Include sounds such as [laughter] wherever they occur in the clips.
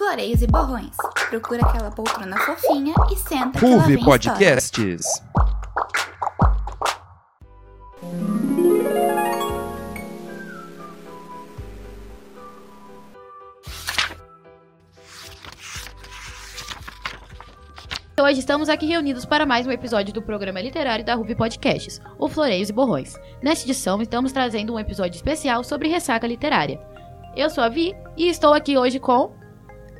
Floreios e borrões. Procura aquela poltrona fofinha e senta que lá Ruve vem Podcasts. Hoje estamos aqui reunidos para mais um episódio do programa literário da Ruby Podcasts, o Floreios e Borrões. Nesta edição, estamos trazendo um episódio especial sobre ressaca literária. Eu sou a Vi e estou aqui hoje com.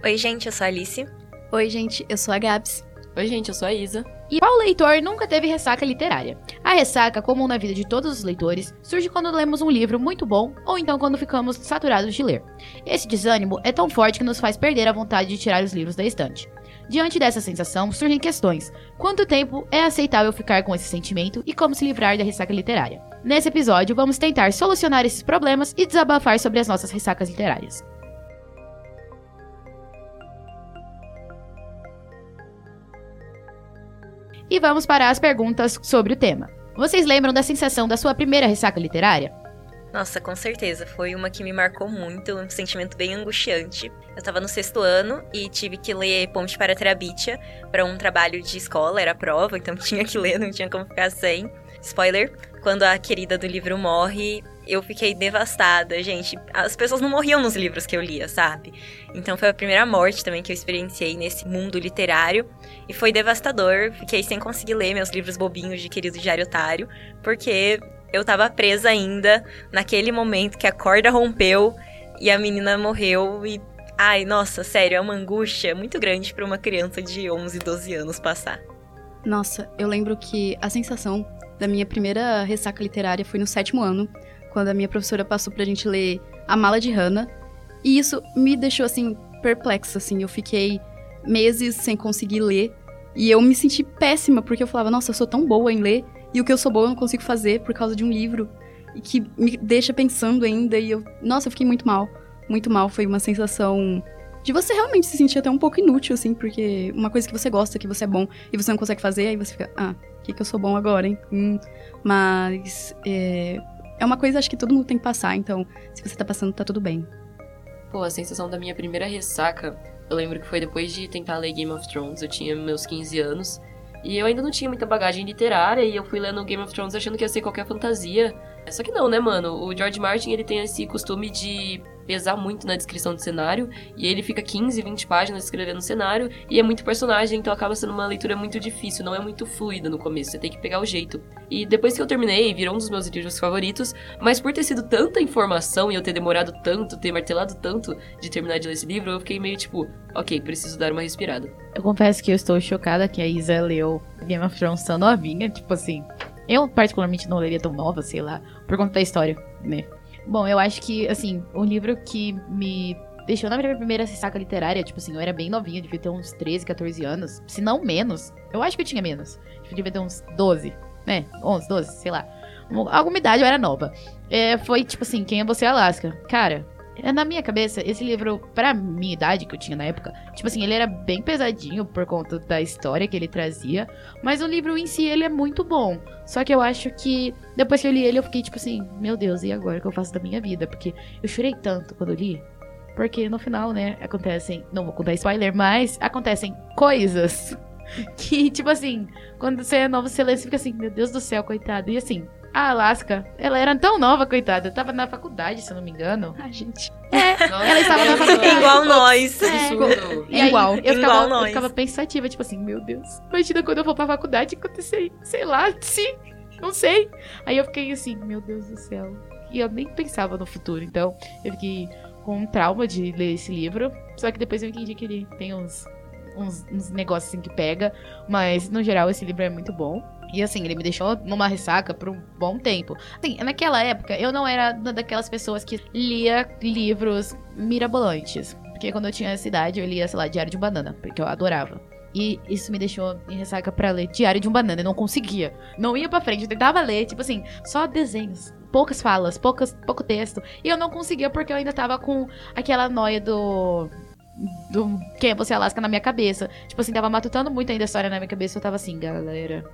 Oi, gente, eu sou a Alice. Oi, gente, eu sou a Gabs. Oi, gente, eu sou a Isa. E qual leitor nunca teve ressaca literária? A ressaca, comum na vida de todos os leitores, surge quando lemos um livro muito bom ou então quando ficamos saturados de ler. Esse desânimo é tão forte que nos faz perder a vontade de tirar os livros da estante. Diante dessa sensação, surgem questões: quanto tempo é aceitável ficar com esse sentimento e como se livrar da ressaca literária? Nesse episódio, vamos tentar solucionar esses problemas e desabafar sobre as nossas ressacas literárias. E vamos para as perguntas sobre o tema. Vocês lembram da sensação da sua primeira ressaca literária? Nossa, com certeza. Foi uma que me marcou muito, um sentimento bem angustiante. Eu tava no sexto ano e tive que ler Ponte para Terabitia para um trabalho de escola, era prova, então [laughs] tinha que ler, não tinha como ficar sem. Spoiler, quando a querida do livro morre, eu fiquei devastada, gente. As pessoas não morriam nos livros que eu lia, sabe? Então foi a primeira morte também que eu experienciei nesse mundo literário. E foi devastador. Fiquei sem conseguir ler meus livros bobinhos de Querido Diário Otário, porque eu tava presa ainda naquele momento que a corda rompeu e a menina morreu e ai, nossa, sério, é uma angústia muito grande para uma criança de 11, 12 anos passar. Nossa, eu lembro que a sensação da minha primeira ressaca literária foi no sétimo ano, quando a minha professora passou pra gente ler A Mala de Hannah. E isso me deixou, assim, perplexa, assim. Eu fiquei meses sem conseguir ler. E eu me senti péssima, porque eu falava, nossa, eu sou tão boa em ler. E o que eu sou boa eu não consigo fazer por causa de um livro. E que me deixa pensando ainda. E eu, nossa, eu fiquei muito mal. Muito mal. Foi uma sensação de você realmente se sentir até um pouco inútil, assim, porque uma coisa que você gosta, que você é bom, e você não consegue fazer, aí você fica, ah, que, que eu sou bom agora, hein? Hum. Mas é, é uma coisa, acho que todo mundo tem que passar, então, se você tá passando, tá tudo bem. Pô, a sensação da minha primeira ressaca, eu lembro que foi depois de tentar ler Game of Thrones, eu tinha meus 15 anos, e eu ainda não tinha muita bagagem literária, e eu fui lendo Game of Thrones achando que ia ser qualquer fantasia. Só que não, né, mano? O George Martin, ele tem esse costume de pesar muito na descrição do cenário, e ele fica 15, 20 páginas escrevendo o cenário, e é muito personagem, então acaba sendo uma leitura muito difícil, não é muito fluida no começo, você tem que pegar o jeito. E depois que eu terminei, virou um dos meus livros favoritos, mas por ter sido tanta informação e eu ter demorado tanto, ter martelado tanto de terminar de ler esse livro, eu fiquei meio tipo, ok, preciso dar uma respirada. Eu confesso que eu estou chocada que a Isa leu Game of Thrones tão novinha, tipo assim. Eu, particularmente, não leria tão nova, sei lá, por conta da história, né? Bom, eu acho que, assim, o livro que me deixou na minha primeira ressaca literária, tipo assim, eu era bem novinha, devia ter uns 13, 14 anos, se não menos. Eu acho que eu tinha menos. Eu devia ter uns 12, né? 11, 12, sei lá. Alguma idade eu era nova. É, foi tipo assim, Quem é Você, Alaska? Cara, na minha cabeça, esse livro, pra minha idade que eu tinha na época, tipo assim, ele era bem pesadinho por conta da história que ele trazia, mas o livro em si, ele é muito bom. Só que eu acho que, depois que eu li ele, eu fiquei tipo assim, meu Deus, e agora o que eu faço da minha vida? Porque eu chorei tanto quando eu li. Porque no final, né, acontecem, não vou contar spoiler, mas acontecem coisas [laughs] que, tipo assim, quando você é novo, você lê, você fica assim, meu Deus do céu, coitado. E assim, a Alaska, ela era tão nova, coitada. Eu tava na faculdade, se eu não me engano. Ah, gente. É, ela estava na faculdade. Igual nós. É. Absurdo. Aí, Igual. eu ficava, Igual eu nós. ficava pensativa, tipo assim, meu Deus. Imagina quando eu for pra faculdade acontecer, sei lá, sim, não sei. Aí eu fiquei assim, meu Deus do céu. E eu nem pensava no futuro, então eu fiquei com um trauma de ler esse livro. Só que depois eu entendi que ele tem uns, uns, uns negócios assim que pega. Mas, no geral, esse livro é muito bom. E assim, ele me deixou numa ressaca por um bom tempo. Assim, naquela época, eu não era uma daquelas pessoas que lia livros mirabolantes. Porque quando eu tinha essa idade, eu lia, sei lá, Diário de um Banana, porque eu adorava. E isso me deixou em ressaca pra ler Diário de um Banana. Eu não conseguia. Não ia pra frente. Eu tentava ler, tipo assim, só desenhos. Poucas falas, poucas, pouco texto. E eu não conseguia porque eu ainda tava com aquela noia do. Do Quem é você, Alaska, na minha cabeça. Tipo assim, tava matutando muito ainda a história na minha cabeça. Eu tava assim, galera.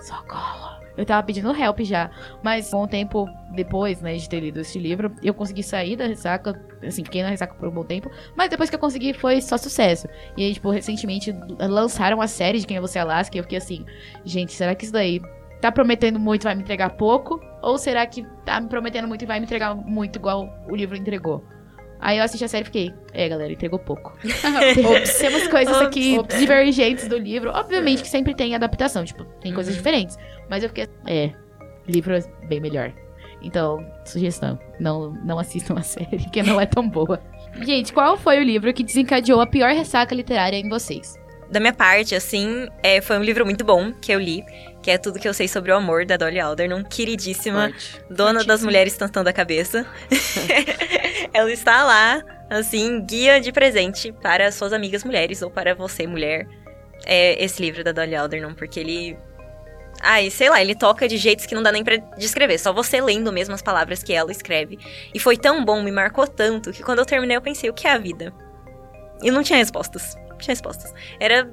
Socorro. Eu tava pedindo help já. Mas, um tempo depois, né, de ter lido esse livro, eu consegui sair da ressaca. Assim, fiquei na ressaca por um bom tempo. Mas depois que eu consegui, foi só sucesso. E aí, tipo, recentemente lançaram a série de Quem é Você Alaska. E eu fiquei assim, gente, será que isso daí tá prometendo muito e vai me entregar pouco? Ou será que tá me prometendo muito e vai me entregar muito igual o livro entregou? Aí eu assisti a série e fiquei, é, galera, entregou pouco. [laughs] Ops, temos coisas aqui Ops. divergentes do livro. Obviamente que sempre tem adaptação, tipo, tem coisas diferentes. Mas eu fiquei, é, livro é bem melhor. Então, sugestão, não, não assistam a [laughs] série, que não é tão boa. Gente, qual foi o livro que desencadeou a pior ressaca literária em vocês? Da minha parte, assim, é, foi um livro muito bom que eu li, que é Tudo Que Eu Sei Sobre o Amor, da Dolly Aldernon, queridíssima, Forte. dona das mulheres tantando a cabeça. [laughs] Ela está lá, assim, guia de presente para suas amigas mulheres ou para você, mulher. É esse livro da Dolly Aldernon, porque ele. Ai, sei lá, ele toca de jeitos que não dá nem pra descrever, só você lendo mesmo as palavras que ela escreve. E foi tão bom, me marcou tanto, que quando eu terminei eu pensei, o que é a vida? E não tinha respostas. Respostas. Era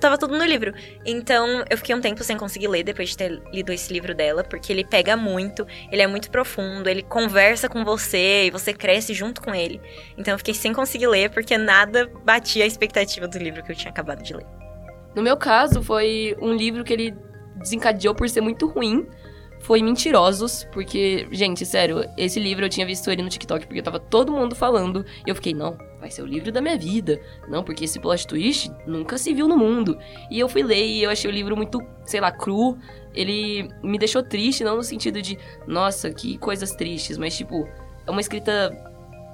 tava tudo no livro. Então, eu fiquei um tempo sem conseguir ler depois de ter lido esse livro dela, porque ele pega muito, ele é muito profundo, ele conversa com você e você cresce junto com ele. Então, eu fiquei sem conseguir ler porque nada batia a expectativa do livro que eu tinha acabado de ler. No meu caso, foi um livro que ele desencadeou por ser muito ruim. Foi Mentirosos, porque, gente, sério, esse livro eu tinha visto ele no TikTok porque tava todo mundo falando. E eu fiquei, não, vai ser o livro da minha vida. Não, porque esse plot twist nunca se viu no mundo. E eu fui ler e eu achei o livro muito, sei lá, cru. Ele me deixou triste, não no sentido de, nossa, que coisas tristes, mas tipo, é uma escrita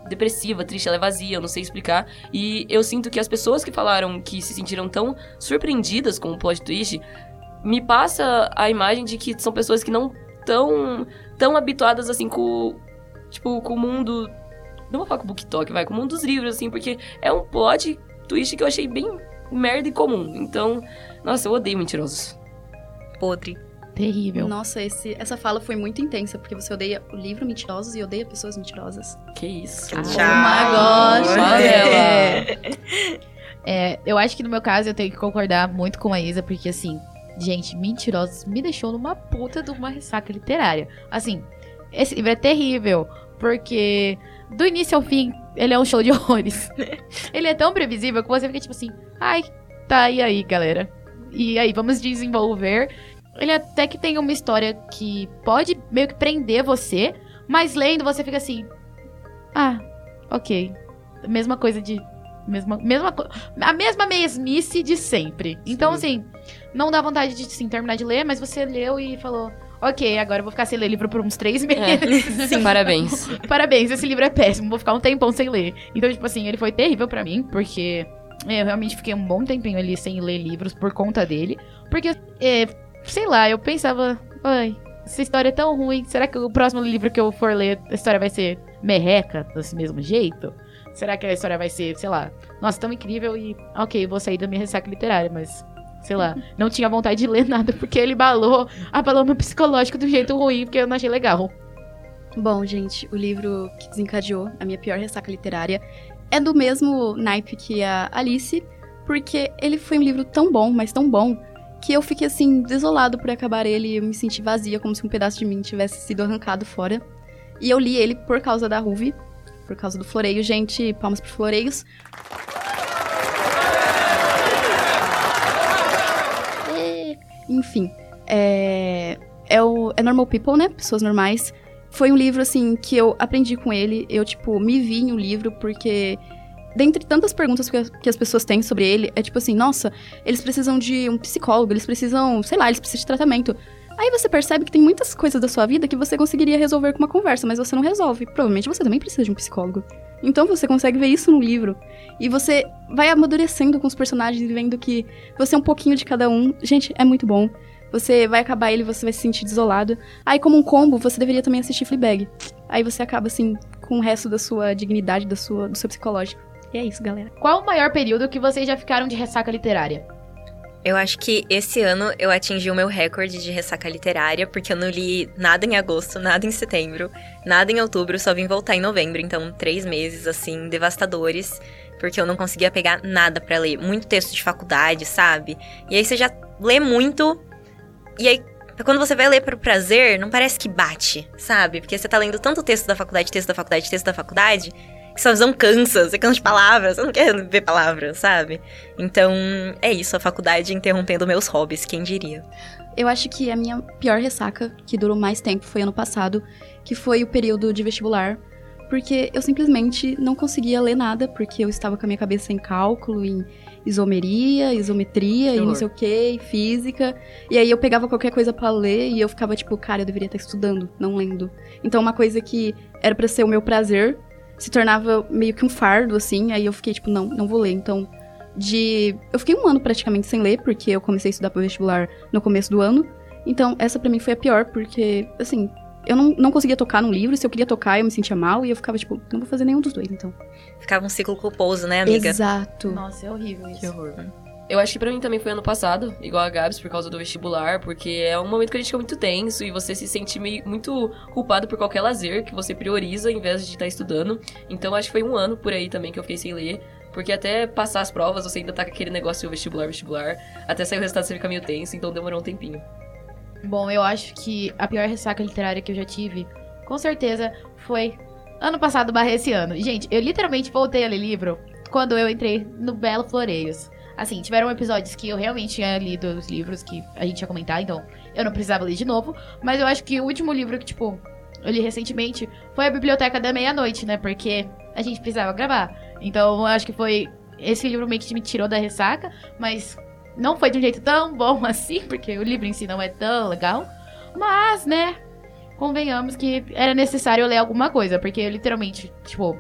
depressiva, triste, ela é vazia, eu não sei explicar. E eu sinto que as pessoas que falaram que se sentiram tão surpreendidas com o plot twist me passa a imagem de que são pessoas que não tão tão habituadas assim com tipo com o mundo não vou falar com o BookTok, vai com o mundo dos livros assim, porque é um plot twist que eu achei bem merda e comum. Então, nossa, eu odeio mentirosos. Podre. Terrível. Nossa, esse, essa fala foi muito intensa, porque você odeia o livro Mentirosos e odeia pessoas mentirosas. Que isso? Ah, Tchau. [laughs] É, eu acho que no meu caso eu tenho que concordar muito com a Isa, porque assim, gente, Mentirosos me deixou numa puta de uma ressaca literária. Assim, esse livro é terrível, porque do início ao fim ele é um show de [laughs] horrores. ele é tão previsível que você fica tipo assim, ai, tá, e aí, galera? E aí, vamos desenvolver. Ele até que tem uma história que pode meio que prender você, mas lendo você fica assim, ah, ok. Mesma coisa de. Mesma, mesma, a mesma mesmice de sempre. Então, assim, não dá vontade de assim, terminar de ler, mas você leu e falou: Ok, agora eu vou ficar sem ler livro por uns três meses. [laughs] Sim, parabéns. [laughs] Parabéns, esse livro é péssimo, vou ficar um tempão sem ler. Então, tipo assim, ele foi terrível pra mim, porque é, eu realmente fiquei um bom tempinho ali sem ler livros por conta dele. Porque, é, sei lá, eu pensava, ai, essa história é tão ruim, será que o próximo livro que eu for ler, a história vai ser merreca desse mesmo jeito? Será que a história vai ser, sei lá, nossa, tão incrível e, ok, vou sair da minha ressaca literária, mas, sei lá, não tinha vontade de ler [laughs] nada porque ele balou, abalou meu psicológico do jeito ruim, porque eu não achei legal. Bom, gente, o livro que desencadeou a minha pior ressaca literária é do mesmo naipe que a Alice, porque ele foi um livro tão bom, mas tão bom, que eu fiquei assim, desolado por acabar ele eu me senti vazia, como se um pedaço de mim tivesse sido arrancado fora. E eu li ele por causa da Ruve, por causa do floreio. Gente, palmas pro floreios. Enfim, é, é, o, é Normal People, né? Pessoas normais. Foi um livro, assim, que eu aprendi com ele. Eu, tipo, me vi em um livro porque dentre tantas perguntas que que as pessoas têm sobre ele, é tipo assim, nossa, eles precisam de um psicólogo, eles precisam, sei lá, eles precisam de tratamento. Aí você percebe que tem muitas coisas da sua vida que você conseguiria resolver com uma conversa, mas você não resolve. Provavelmente você também precisa de um psicólogo. Então você consegue ver isso no livro. E você vai amadurecendo com os personagens e vendo que você é um pouquinho de cada um. Gente, é muito bom. Você vai acabar ele, você vai se sentir desolado. Aí, como um combo, você deveria também assistir Fleabag. Aí você acaba, assim, com o resto da sua dignidade, da sua, do seu psicológico. E é isso, galera. Qual o maior período que vocês já ficaram de ressaca literária? Eu acho que esse ano eu atingi o meu recorde de ressaca literária, porque eu não li nada em agosto, nada em setembro, nada em outubro, só vim voltar em novembro. Então, três meses, assim, devastadores, porque eu não conseguia pegar nada pra ler. Muito texto de faculdade, sabe? E aí você já lê muito, E aí, quando você vai ler pro prazer, não parece que bate, sabe? Porque você tá lendo tanto texto da faculdade, texto da faculdade, texto da faculdade, que sua visão cansa, você cansa de palavras, você não quer ver palavras, sabe? Então, é isso, a faculdade interrompendo meus hobbies, quem diria? Eu acho que a minha pior ressaca, que durou mais tempo, foi ano passado, que foi o período de vestibular. Porque eu simplesmente não conseguia ler nada, porque eu estava com a minha cabeça em cálculo, em isomeria, isometria e não sei o que, e física. E aí eu pegava qualquer coisa pra ler e eu ficava tipo, cara, eu deveria estar estudando, não lendo. Então uma coisa que era pra ser o meu prazer se tornava meio que um fardo, assim. Aí eu fiquei tipo, não, não vou ler. Então, de. Eu fiquei um ano praticamente sem ler, porque eu comecei a estudar pro vestibular no começo do ano. Então, essa pra mim foi a pior, porque, assim, eu não, não conseguia tocar num livro, se eu queria tocar, eu me sentia mal, e eu ficava, tipo, não vou fazer nenhum dos dois, então. Ficava um ciclo culposo, né, amiga? Exato. Nossa, é horrível isso. Que horror. Eu acho que pra mim também foi ano passado, igual a Gabs, por causa do vestibular, porque é um momento que a gente fica muito tenso e você se sente meio, muito culpado por qualquer lazer que você prioriza em vez de estar estudando. Então acho que foi um ano por aí também que eu fiquei sem ler. Porque até passar as provas, você ainda tá com aquele negócio vestibular, vestibular. Até sair o resultado, você fica meio tenso, então demorou um tempinho. Bom, eu acho que a pior ressaca literária que eu já tive, com certeza, foi ano passado barra esse ano. Gente, eu literalmente voltei a ler livro quando eu entrei no Belo Floreios. Assim, tiveram episódios que eu realmente tinha lido os livros que a gente ia comentar, então eu não precisava ler de novo. Mas eu acho que o último livro que, tipo, eu li recentemente foi a Biblioteca da Meia-Noite, né? Porque a gente precisava gravar. Então eu acho que foi. Esse livro meio que me tirou da ressaca, mas não foi de um jeito tão bom [laughs] assim, porque o livro em si não é tão legal. Mas, né, convenhamos que era necessário eu ler alguma coisa, porque eu literalmente, tipo,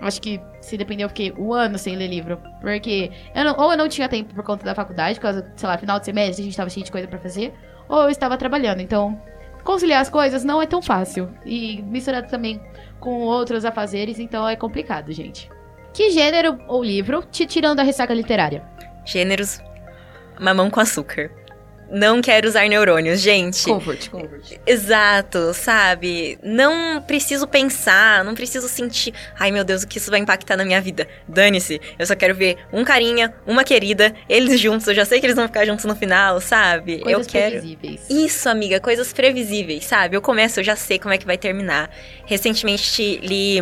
acho que se depender eu fiquei um ano sem ler livro. Porque eu não- ou eu não tinha tempo por conta da faculdade, por causa, sei lá, final de semestre a gente tava cheio de coisa pra fazer, ou eu estava trabalhando. Então, conciliar as coisas não é tão fácil. E misturado também com outros afazeres, então é complicado, gente. Que gênero ou livro te tirando da ressaca literária? Gêneros mamão com açúcar. Não quero usar neurônios, gente. Comfort, comfort. Exato, sabe? Não preciso pensar, não preciso sentir, ai meu Deus, o que isso vai impactar na minha vida. Dane-se, eu só quero ver um carinha, uma querida, eles juntos, eu já sei que eles vão ficar juntos no final, sabe? Coisas eu quero. previsíveis. Isso, amiga, coisas previsíveis, sabe? Eu começo, eu já sei como é que vai terminar. Recentemente li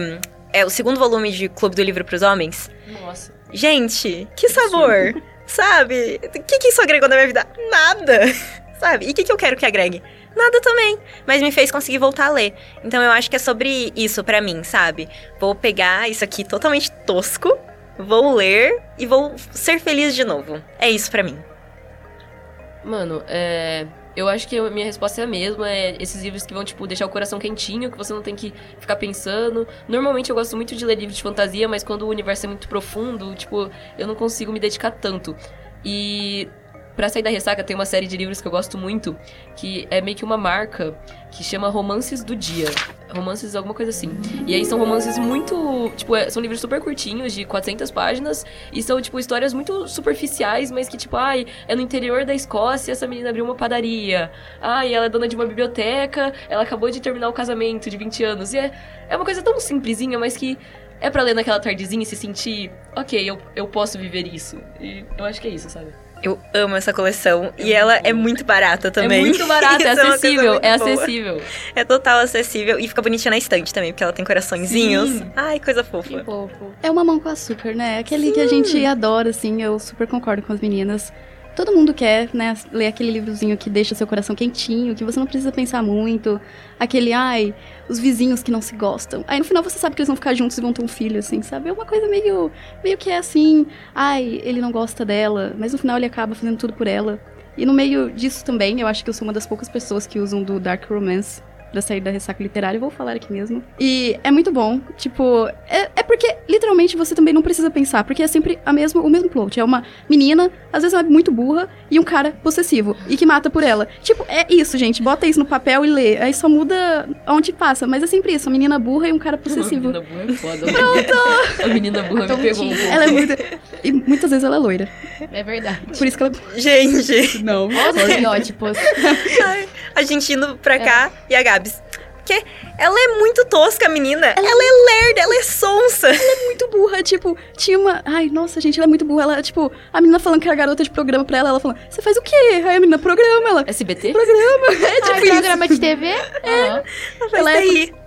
é, o segundo volume de Clube do Livro pros Homens. Nossa. Gente, que sabor! Sabe? O que, que isso agregou na minha vida? Nada! [laughs] Sabe? E o que, que eu quero que agregue? Nada também. Mas me fez conseguir voltar a ler. Então eu acho que é sobre isso pra mim, sabe? Vou pegar isso aqui totalmente tosco, vou ler e vou ser feliz de novo. É isso pra mim. Mano, é. Eu acho que a minha resposta é a mesma. É esses livros que vão, tipo, deixar o coração quentinho, que você não tem que ficar pensando. Normalmente eu gosto muito de ler livros de fantasia, mas quando o universo é muito profundo, tipo, eu não consigo me dedicar tanto. E. Pra sair da ressaca, tem uma série de livros que eu gosto muito, que é meio que uma marca, que chama Romances do Dia. Romances, alguma coisa assim. E aí são romances muito. Tipo, é- são livros super curtinhos, de 400 páginas, e são, tipo, histórias muito superficiais, mas que, tipo, ai, é no interior da Escócia, essa menina abriu uma padaria. Ai, ela é dona de uma biblioteca, ela acabou de terminar o casamento de 20 anos. E é, é uma coisa tão simplesinha, mas que é pra ler naquela tardezinha e se sentir, ok, eu, eu posso viver isso. E eu acho que é isso, sabe? Eu amo essa coleção. E ela é muito barata também. [laughs] É muito barato, é coisa acessível, é boa. acessível. É total acessível. E fica bonitinha na estante também, porque ela tem coraçõezinhos. Sim. Ai, coisa Que fofa. fofo. É uma mão com açúcar, né? Aquele que a gente adora, assim, eu super concordo com as meninas. Todo mundo quer, né, ler aquele livrozinho que deixa seu coração quentinho, que você não precisa pensar muito. Aquele, ai, os vizinhos que não se gostam. Aí no final você sabe que eles vão ficar juntos e vão ter um filho, assim, sabe? É uma coisa meio, meio que é assim, ai, ele não gosta dela, mas no final ele acaba fazendo tudo por ela. E no meio disso também, eu acho que eu sou uma das poucas pessoas que usam do Dark Romance pra sair da ressaca literária, vou falar aqui mesmo. E é muito bom, tipo, é, é porque literalmente você também não precisa pensar, porque é sempre a mesma, o mesmo plot. É uma menina, às vezes ela é muito burra, e um cara possessivo, e que mata por ela. Tipo, é isso, gente, bota isso no papel e lê. Aí só muda onde passa, mas é sempre isso, a menina burra e um cara possessivo. A menina burra é foda. Pronto! A menina burra me pegou um pouco. Ela é muito. E muitas vezes ela é loira. É verdade. Por isso que ela. Gente, Não. Os estereótipos. [laughs] a gente indo pra cá e a Gabs. Que Ela é muito tosca, a menina. Ela, é lerda, ela é sonsa. muito burra, tipo, tinha uma. Ai, nossa, gente, ela é muito burra. Ela, tipo, a menina falando que era garota de programa pra ela, ela falando, você faz o quê? Aí a menina, programa, ela. SBT? Programa, [laughs] é tipo Ah, isso. programa de TV? Aham. Mas Ela é- daí. [laughs]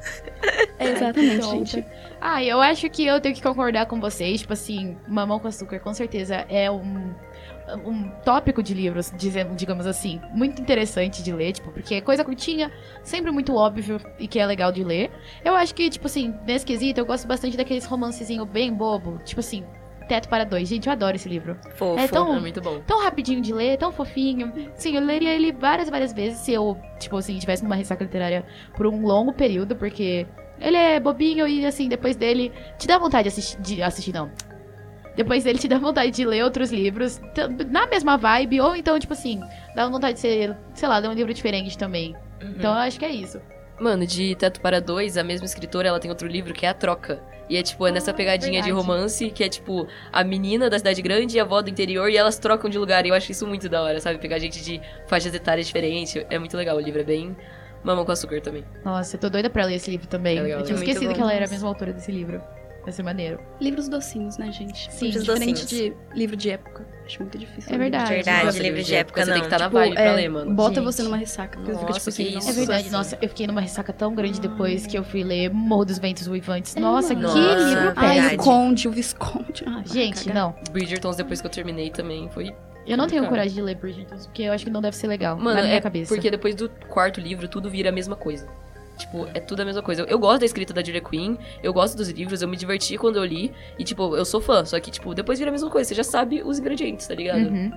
É, exatamente, Então, gente. Ah, eu acho que eu tenho que concordar com vocês. Tipo assim, Mamão com Açúcar com certeza é um, um tópico de livros, digamos assim, muito interessante de ler, tipo, porque é coisa curtinha, sempre muito óbvio e que é legal de ler. Eu acho que, tipo assim, nesse quesito, eu gosto bastante daqueles romancezinho bem bobo, tipo assim, Teto para Dois. Gente, eu adoro esse livro. Fofo. É tão- É muito bom. Tão rapidinho de ler, tão fofinho. Sim, eu leria ele várias, várias vezes se eu, tipo assim, tivesse numa ressaca literária por um longo período, porque ele é bobinho e, assim, depois dele te dá vontade de assistir, de assistir não. Depois dele te dá vontade de ler outros livros na mesma vibe, ou então, tipo assim, dá vontade de ser, sei lá, ler um livro diferente também. Uhum. Então eu acho que é isso. Mano, de Teto para Dois, a mesma escritora, ela tem outro livro que é A Troca. E é tipo, é nessa Ah, pegadinha de verdade. romance, que é tipo, a menina da cidade grande e a avó do interior, e elas trocam de lugar. E eu acho isso muito da hora, sabe? Pegar gente de faixas etárias diferentes. É muito legal, o livro é bem mamão com açúcar também. Nossa, eu tô doida pra ler esse livro também. É legal, eu tinha é esquecido que ela era a mesma autora desse livro. Vai ser maneiro. Livros docinhos, né, gente? Sim, Livros Diferente docinhos. de livro de época. Acho muito difícil. É verdade. Verdade, Nossa, livro de época Você tem que não. estar na Tipo, vibe pra é, ler, mano. Bota Gente. você numa ressaca. Porque eu fico Nossa, tipo que assim, isso. nossa, É verdade, Nossa. nossa, eu fiquei numa ressaca tão grande depois que eu fui ler Morro dos Ventos Uivantes. Nossa, que. Nossa, livro Ai, o Conde, o Visconde. Ai, Gente, cagar. não. Bridgertons, depois que eu terminei também, foi. Eu não tenho Cara. coragem de ler Bridgerton, porque eu acho que não deve ser legal. Mano, na minha é cabeça. porque depois do quarto livro, tudo vira a mesma coisa. Tipo, é tudo a mesma coisa. Eu, eu gosto da escrita da Julia Quinn, eu gosto dos livros, eu me diverti quando eu li. E, tipo, eu sou fã. Só que, tipo, depois vira a mesma coisa. Você já sabe os ingredientes, tá ligado? Uhum.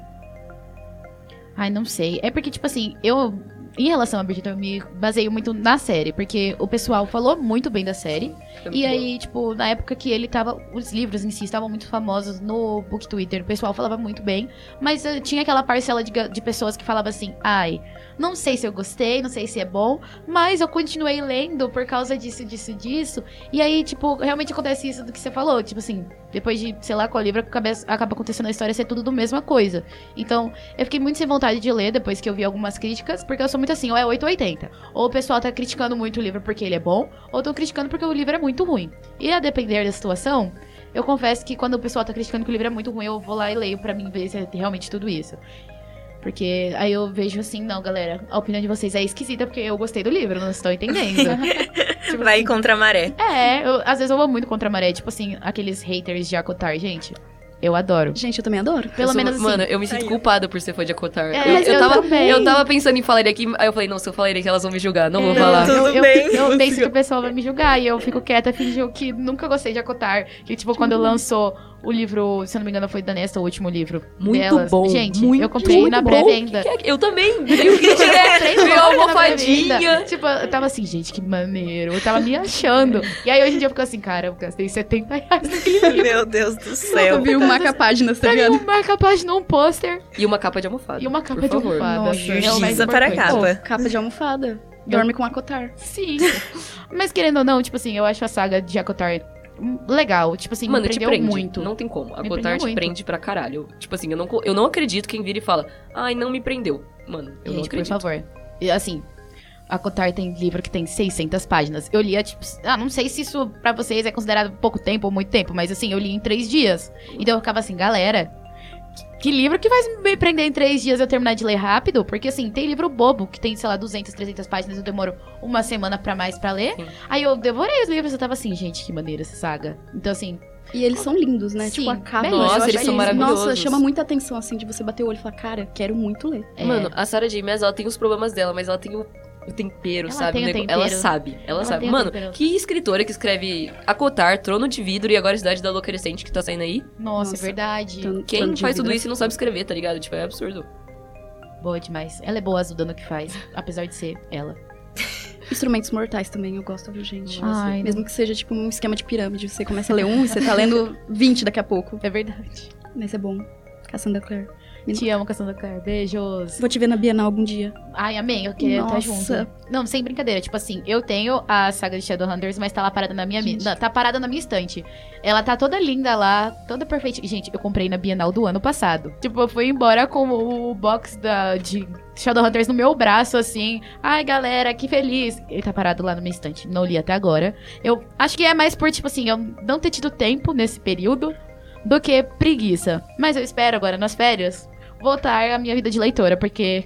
Ai, não sei. É porque, tipo assim, eu. Em relação a Bridgerton, eu me baseio muito na série, porque o pessoal falou muito bem da série. É E bom. aí, tipo, na época que ele tava. Os livros em si estavam muito famosos no Book Twitter, o pessoal falava muito bem. Mas eh, tinha aquela parcela de, de pessoas que falava assim: ai, não sei se eu gostei, não sei se é bom, mas eu continuei lendo por causa disso, disso, disso. E aí, tipo, realmente acontece isso do que você falou. Tipo assim, depois de, sei lá, qual livro acaba, acontecendo a história ser tudo do mesma coisa. Então, eu fiquei muito sem vontade de ler depois que eu vi algumas críticas, porque eu sou muito assim, ou é 880. Ou o pessoal tá criticando muito o livro porque ele é bom, ou estão criticando porque o livro é muito ruim. E a depender da situação, eu confesso que quando o pessoal tá criticando que o livro é muito ruim, eu vou lá e leio pra mim ver se é realmente tudo isso. Porque aí eu vejo assim, não, galera, a opinião de vocês é esquisita porque eu gostei do livro, não estou entendendo. [laughs] Tipo Vai assim, contra a maré. É, eu- às vezes eu vou muito contra a maré, tipo assim, aqueles haters de Acotar, gente. Eu adoro. Gente, eu também adoro. Pelo Eu sou- menos assim. Mano, eu me sinto Aí. culpada por ser fã de Acotar. É, eu, eu eu tava, também. eu tava pensando em falar ele aqui, aí eu falei, não, se eu falar ele aqui, elas vão me julgar, não vou É, falar. Tudo eu, eu, bem. Eu penso que o pessoal vai me julgar e eu fico quieta, fingindo que nunca gostei de Acotar. Que, tipo, quando [laughs] lançou o livro, se eu não me engano, foi da Nesta, o último livro. Muito delas. bom. Gente, muito, eu comprei muito na pré-venda. É? Eu também. Veio [laughs] cópias na almofadinha. Tipo, eu tava assim, gente, que maneiro. Eu tava me achando. E aí hoje em dia eu fico assim, cara, eu gastei 70 reais naquele [laughs] livro. Meu Deus do Eu céu. vi um marca-páginas, tá ligado? um marca-página, um pôster E uma capa de almofada. e uma capa por de favor. almofada. Nossa, É Justiça para a capa. Capa de almofada. Dorme com acotar. Sim. Mas querendo ou não, tipo assim, eu acho a saga de Akotar legal. Tipo assim, Mano, me te prendeu prende. muito. Não tem como. A prendeu te muito. prende pra caralho. Tipo assim, eu não, eu não acredito quem vira e fala, ai, não me prendeu. Mano, eu não Gente, por acredito. favor. E, assim, a Cotar tem livro que tem 600 páginas. Eu lia, tipo, ah, não sei se isso pra vocês é considerado pouco tempo ou muito tempo, mas assim, eu li em três dias. Então eu ficava assim, galera, que livro que vai me prender em três dias e eu terminar de ler rápido? Porque assim, tem livro bobo que tem, sei lá, 200, 300 páginas, eu demoro uma semana pra mais pra ler. Sim. Aí eu devorei os livros, eu tava assim, gente, que maneira essa saga. Então assim, E eles são lindos, né? Sim, tipo, a capa. Nossa, eles são que Nossa, maravilhosos. chama muita atenção, assim, de você bater o olho e falar, cara, quero muito ler. é, Mano, a Sarah J. Maas, ela tem os problemas dela, mas ela tem o, o tempero, Ela sabe? tem O o nego- Ela tempero. sabe, ela, Ela sabe. o Mano, tempero. que escritora que escreve Acotar, Trono de Vidro e agora a Cidade da Lua Crescente que tá saindo aí? nossa, Nossa. é verdade. Quem faz tudo é isso e não sabe escrever, tá ligado? Tipo, é absurdo. Boa demais. Ela é boa azul no que faz, apesar de ser ela. [laughs] Instrumentos mortais também, eu gosto, viu, gente? Ai, Mesmo que seja, tipo, um esquema de pirâmide. Você começa a ler um e você tá lendo [laughs] 20 daqui a pouco. É verdade. Mas é bom. Cassandra Clare. Te amo, Cassandra Clare. Beijos. Vou te ver na Bienal algum dia. Ai, amém. Eu queria estar junto. Nossa. Não, sem brincadeira. Tipo assim, eu tenho a saga de Shadowhunters, mas tá lá parada na minha... mi- Gente. não, Tá parada na minha estante. Ela tá toda linda lá, toda perfeita. Gente, eu comprei na Bienal do ano passado. Tipo, eu fui embora com o box da, de Shadowhunters no meu braço, assim. Ai, galera, que feliz. Ele tá parado lá na minha estante. Não li até agora. Eu acho que é mais por, tipo assim, eu não ter tido tempo nesse período do que preguiça. Mas eu espero agora, nas férias, voltar à minha vida de leitora, porque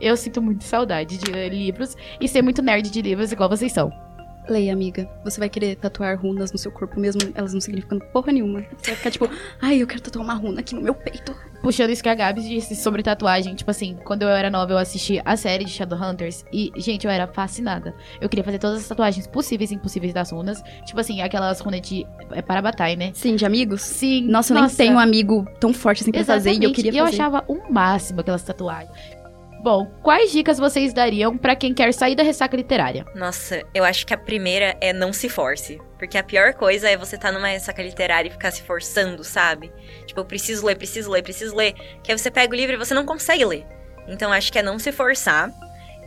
eu sinto muito saudade de ler livros e ser muito nerd de livros igual vocês são. Leia, amiga. Você vai querer tatuar runas no seu corpo mesmo, elas não significando porra nenhuma. Você vai ficar tipo, ai, eu quero tatuar uma runa aqui no meu peito. Puxando isso que a Gabi disse sobre tatuagem, tipo assim, quando eu era nova eu assisti a série de Shadowhunters e, gente, eu era fascinada. Eu queria fazer todas as tatuagens possíveis e impossíveis das runas. Tipo assim, aquelas runas de é, para batalha, né? Sim, de amigos? Sim. Nossa, eu nem tenho um amigo tão forte assim pra fazer e eu Exatamente, queria eu fazer. achava o máximo aquelas tatuagens. Bom, quais dicas vocês dariam pra quem quer sair da ressaca literária? Nossa, eu acho que a primeira é não se force. Porque a pior coisa é você estar numa ressaca literária e ficar se forçando, sabe? Tipo, eu preciso ler, preciso ler, preciso ler. Que aí você pega o livro e você não consegue ler. Então acho que é não se forçar.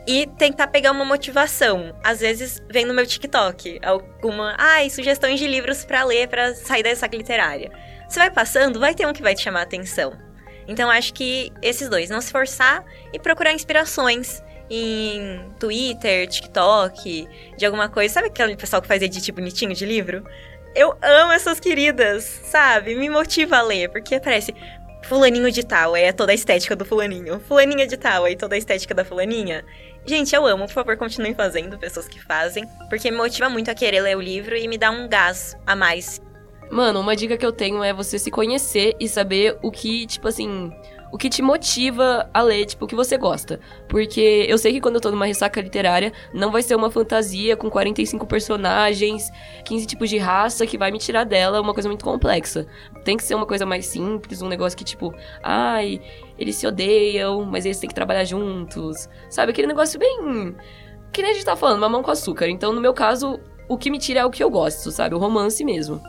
E tentar pegar uma motivação. Às vezes vem no meu TikTok alguma, ai, sugestões de livros pra ler pra sair da ressaca literária. Você vai passando, vai ter um que vai te chamar a atenção. Então acho que esses dois, não se forçar e procurar inspirações em Twitter, TikTok, de alguma coisa. Sabe aquele pessoal que faz edit bonitinho de livro? Eu amo essas queridas, sabe? Me motiva a ler, porque parece fulaninho de tal, é toda a estética do fulaninho. Fulaninha de tal, é toda a estética da fulaninha. Gente, eu amo, por favor, continuem fazendo, pessoas que fazem, porque me motiva muito a querer ler o livro e me dá um gás a mais. Mano, uma dica que eu tenho é você se conhecer e saber o que, tipo assim, o que te motiva a ler, tipo, o que você gosta. Porque eu sei que quando eu tô numa ressaca literária, não vai ser uma fantasia com 45 personagens, 15 tipos de raça que vai me tirar dela uma coisa muito complexa. Tem que ser uma coisa mais simples, um negócio que, tipo, ai, eles se odeiam, mas eles têm que trabalhar juntos. Sabe? Aquele negócio bem. Que nem a gente tá falando, mamão com açúcar. Então, no meu caso, o que me tira é o que eu gosto, sabe? O romance mesmo.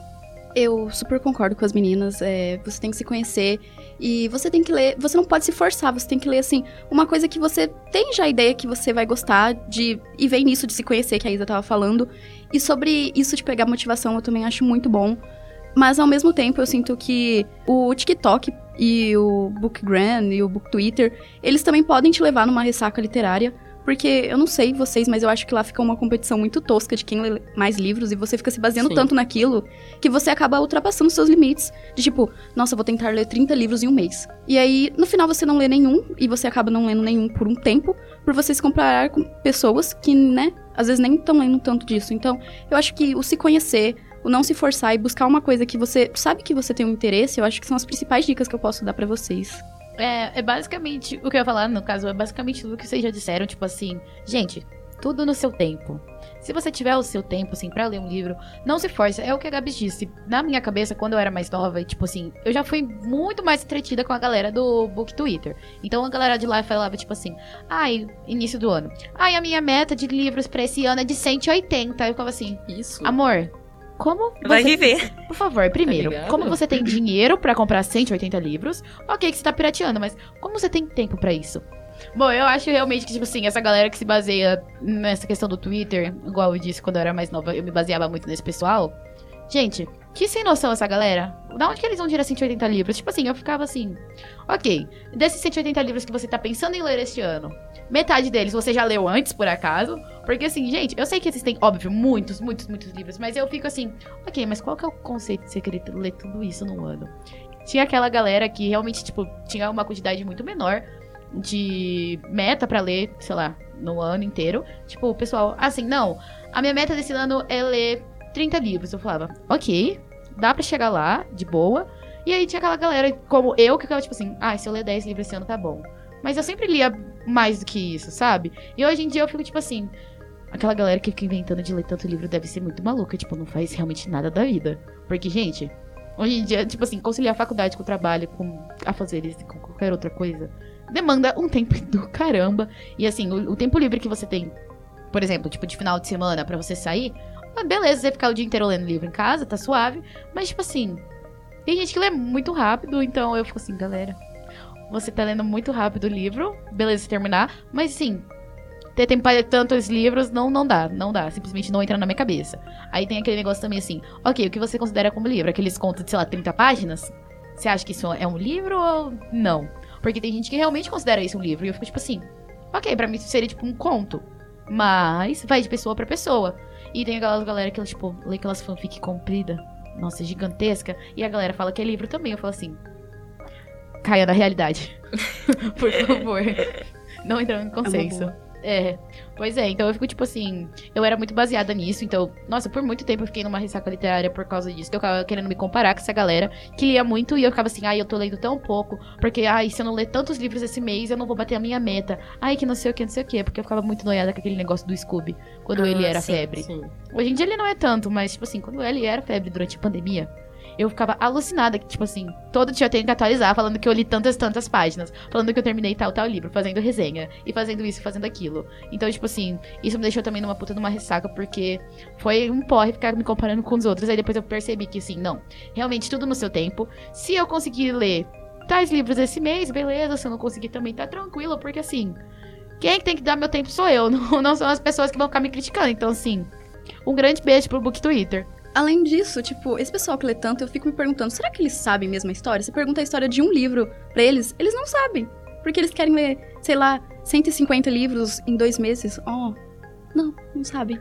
Eu super concordo com as meninas. é, você tem que se conhecer e você tem que ler. Você não pode se forçar, você tem que ler, assim, uma coisa que você tem já a ideia que você vai gostar de. E vem nisso de se conhecer, que a Isa tava falando. E sobre isso de pegar motivação, eu também acho muito bom. Mas ao mesmo tempo, eu sinto que o TikTok e o Bookgram e o Book Twitter, eles também podem te levar numa ressaca literária. Porque eu não sei vocês, mas eu acho que lá fica uma competição muito tosca de quem lê mais livros e você fica se baseando Sim. tanto naquilo que você acaba ultrapassando seus limites. De tipo, nossa, vou tentar ler 30 livros em um mês. E aí, no final, você não lê nenhum e você acaba não lendo nenhum por um tempo, por você se comparar com pessoas que, né, às vezes nem estão lendo tanto disso. Então, eu acho que o se conhecer, o não se forçar e buscar uma coisa que você sabe que você tem um interesse, eu acho que são as principais dicas que eu posso dar pra vocês. É, é basicamente, o que eu ia falar, no caso, é basicamente tudo que vocês já disseram, tipo assim, gente, tudo no seu tempo. Se você tiver o seu tempo, assim, pra ler um livro, não se force. É o que a Gabi disse. Na minha cabeça, quando eu era mais nova, e, tipo assim, eu já fui muito mais entretida com a galera do Book Twitter. Então a galera de lá falava, tipo assim, ai, início do ano. Ai, a minha meta de livros pra esse ano é de 180. Eu ficava assim, Isso. amor, como Vai você viver. [laughs] por favor, primeiro, ligado? como você tem dinheiro pra comprar 180 livros, ok que você tá pirateando, mas como você tem tempo pra isso? Bom, eu acho realmente que, tipo assim, essa galera que se baseia nessa questão do Twitter, igual eu disse quando eu era mais nova, eu me baseava muito nesse pessoal. Gente, que sem noção essa galera. Da onde que eles vão tirar 180 livros? Tipo assim, eu ficava assim, ok, desses 180 livros que você tá pensando em ler este ano, metade deles você já leu antes, por acaso? Porque assim, gente, eu sei que existem, óbvio, muitos, muitos, muitos livros, mas eu fico assim, ok, mas qual que é o conceito de você querer ler tudo isso num ano? Tinha aquela galera que realmente, tipo, tinha uma quantidade muito menor de meta pra ler, sei lá, no ano inteiro. Tipo, o pessoal, assim, não, a minha meta desse ano é ler 30 livros. Eu falava, ok, dá pra chegar lá, de boa. E aí tinha aquela galera, como eu, que ficava tipo assim, ah, se eu ler 10 livros esse ano tá bom. Mas eu sempre lia mais do que isso, sabe? E hoje em dia eu fico tipo assim, aquela galera que fica inventando de ler tanto livro deve ser muito maluca, tipo, não faz realmente nada da vida. Porque, gente, hoje em dia, tipo assim, conciliar a faculdade com o trabalho, com afazeres e com qualquer outra coisa, demanda um tempo [laughs] do caramba. E assim, o, o tempo livre que você tem, por exemplo, tipo, de final de semana pra você sair, ah, beleza, você ficar o dia inteiro lendo livro em casa, tá suave. Mas, tipo assim, tem gente que lê muito rápido, então eu fico assim, galera, você tá lendo muito rápido o livro, beleza, terminar, mas sim, ter tempo para tantos livros não, não dá, não dá, simplesmente não entra na minha cabeça. Aí tem aquele negócio também assim, ok, o que você considera como livro? Aqueles contos de, sei lá, 30 páginas? Você acha que isso é um livro ou não? Porque tem gente que realmente considera isso um livro, e eu fico tipo assim, ok, pra mim isso seria tipo um conto, mas vai de pessoa pra pessoa. E tem aquelas galera que, tipo, lê aquelas fanfic comprida, nossa, gigantesca, e a galera fala que é livro também, eu falo assim, caia na realidade. [laughs] Por favor. Não entrando em consenso. É, pois é, então eu fico tipo assim, eu era muito baseada nisso, então, nossa, por muito tempo eu fiquei numa ressaca literária por causa disso, que eu ficava querendo me comparar com essa galera que lia muito e eu ficava assim, ai, eu tô lendo tão pouco, porque, ai, se eu não ler tantos livros esse mês, eu não vou bater a minha meta, ai, que não sei o que, não sei o que, porque eu ficava muito noiada com aquele negócio do Scooby, quando Ah, ele era sim, febre. Sim. Hoje em dia ele não é tanto, mas, tipo assim, quando ele era febre durante a pandemia, eu ficava alucinada que, tipo assim, todo dia eu tenho que atualizar, falando que eu li tantas, tantas páginas, falando que eu terminei tal, tal livro, fazendo resenha, e fazendo isso, fazendo aquilo. Então, tipo assim, isso me deixou também numa puta numa ressaca, porque foi um porre ficar me comparando com os outros. Aí depois eu percebi que, assim, não, realmente tudo no seu tempo. Se eu conseguir ler tais livros esse mês, beleza, se eu não conseguir também, tá tranquilo, porque assim, quem tem que dar meu tempo sou eu, [laughs] não, não são as pessoas que vão ficar me criticando. Então, assim, um grande beijo pro Book Twitter. Além disso, tipo, esse pessoal que lê tanto, eu fico me perguntando, será que eles sabem mesmo a história? Você pergunta a história de um livro pra eles, eles não sabem. Porque eles querem ler, sei lá, 150 livros em dois meses. Oh, não, não sabem,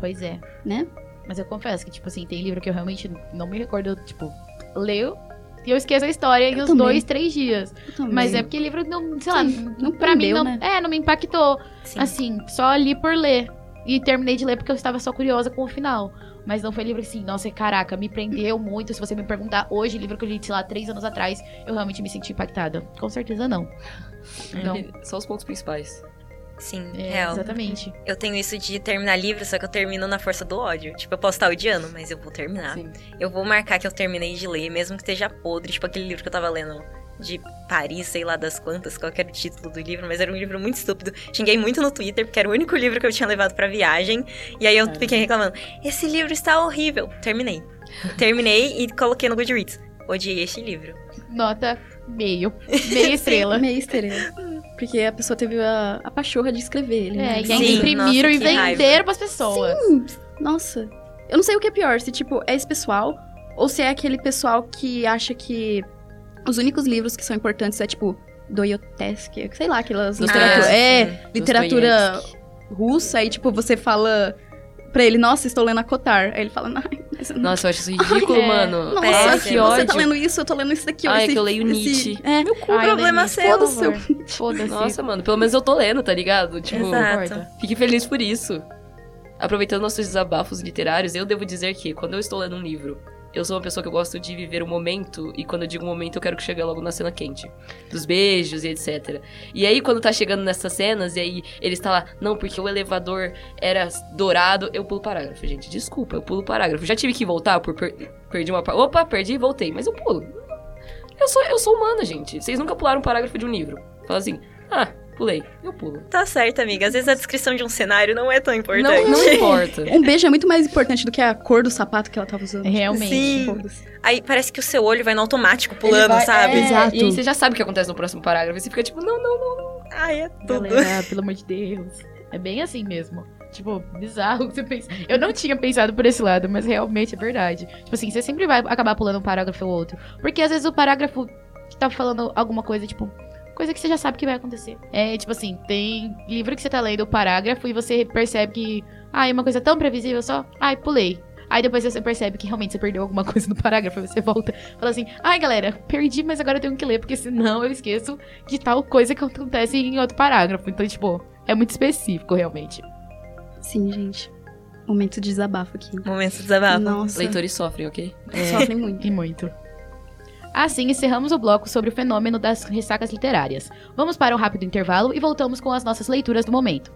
Pois é. né? Mas eu confesso que, tipo assim, tem livro que eu realmente não me recordo, tipo, leio e eu esqueço a história em Eu uns também. dois, três dias. Mas é porque livro não, sei lá, Sim, não pra mim não. né? É, não me impactou. Sim. Assim, só li por ler. E terminei de ler porque eu estava só curiosa com o final. Mas não foi livro assim, nossa, caraca, me prendeu muito. Se você me perguntar hoje, livro que eu li, sei lá, três anos atrás, eu realmente me senti impactada. Com certeza não. Não. Só os pontos principais. Sim, É, real. exatamente. Eu tenho isso de terminar livro, só que eu termino na força do ódio. Tipo, eu posso estar odiando, mas eu vou terminar. Sim. Eu vou marcar que eu terminei de ler, mesmo que esteja podre. Tipo, aquele livro que eu tava lendo de Paris, sei lá das quantas, qual que era o título do livro, mas era um livro muito estúpido. Xinguei muito no Twitter, porque era o único livro que eu tinha levado pra viagem. E aí eu Caramba. fiquei reclamando: esse livro está horrível. Terminei. [laughs] Terminei e coloquei no Goodreads. Odiei este livro. Nota meio. Meia [laughs] estrela. Meia estrela. Porque a pessoa teve a, a pachorra de escrever ele, É, né? e Sim, ainda imprimiram nossa, e venderam pras pessoas. Nossa. Eu não sei o que é pior, se, tipo, é esse pessoal, ou se é aquele pessoal que acha que os únicos livros que são importantes é, tipo, Dostoevsky, sei lá, aquelas literatura, Ah, é, sim. literatura russa, e, tipo, você fala pra ele, nossa, estou lendo a Kotar. Aí ele fala, ai, [laughs] mas eu não... Nossa, eu acho isso [laughs] ridículo, É. mano. Nossa. Ai, que ódio. você tá lendo isso, eu tô lendo isso daqui. Ai, esse- que eu leio esse- Nietzsche. É, Meu cu, Ai, problema seu. Foda-se. [laughs] Foda-se. Nossa, mano, pelo menos eu tô lendo, tá ligado? Tipo, Exato. fique feliz por isso. Aproveitando nossos desabafos literários, eu devo dizer que quando eu estou lendo um livro, eu sou uma pessoa que eu gosto de viver o momento, e quando eu digo momento, eu quero que chegue logo na cena quente. Dos beijos e etc. E aí, quando tá chegando nessas cenas, e aí ele está lá, não, porque o elevador era dourado, eu pulo parágrafo, gente. Desculpa, eu pulo parágrafo. Já tive que voltar por per- perdi uma. pa- Opa, perdi e voltei, mas eu pulo. Eu sou, eu sou humana, gente. Vocês nunca pularam um parágrafo de um livro. Fala assim, ah, pulei, eu pulo. Tá certo, amiga. Às vezes a descrição de um cenário não é tão importante. Não, não [laughs] importa. Um beijo é muito mais importante do que a cor do sapato que ela tava usando. Realmente. Sim. Foda-se. Aí parece que o seu olho vai no automático pulando, vai- sabe? é, Exato. E aí você já sabe o que acontece no próximo parágrafo. E você fica tipo, não, não, não. Ai, é tudo. Galera, [laughs] pelo amor de Deus. É bem assim mesmo. Tipo, bizarro que você pensa. Eu não tinha pensado por esse lado, mas realmente é verdade. Tipo assim, você sempre vai acabar pulando um parágrafo ou outro. Porque às vezes o parágrafo que tá falando alguma coisa, tipo, coisa que você já sabe que vai acontecer. É, tipo assim, tem livro que você tá lendo o parágrafo e você percebe que, ah, é uma coisa tão previsível só, ai, pulei. Aí depois você percebe que realmente você perdeu alguma [laughs] coisa no parágrafo, aí você volta e fala assim, ai galera, perdi, mas agora eu tenho que ler, porque senão eu esqueço de tal coisa que acontece em outro parágrafo. Então, tipo, é muito específico, realmente. Sim, gente. Momento de desabafo aqui. Momento de desabafo. Nossa, Leitores sofrem, ok? sofrem muito. E muito. Assim, encerramos o bloco sobre o fenômeno das ressacas literárias. Vamos para um rápido intervalo e voltamos com as nossas leituras do momento.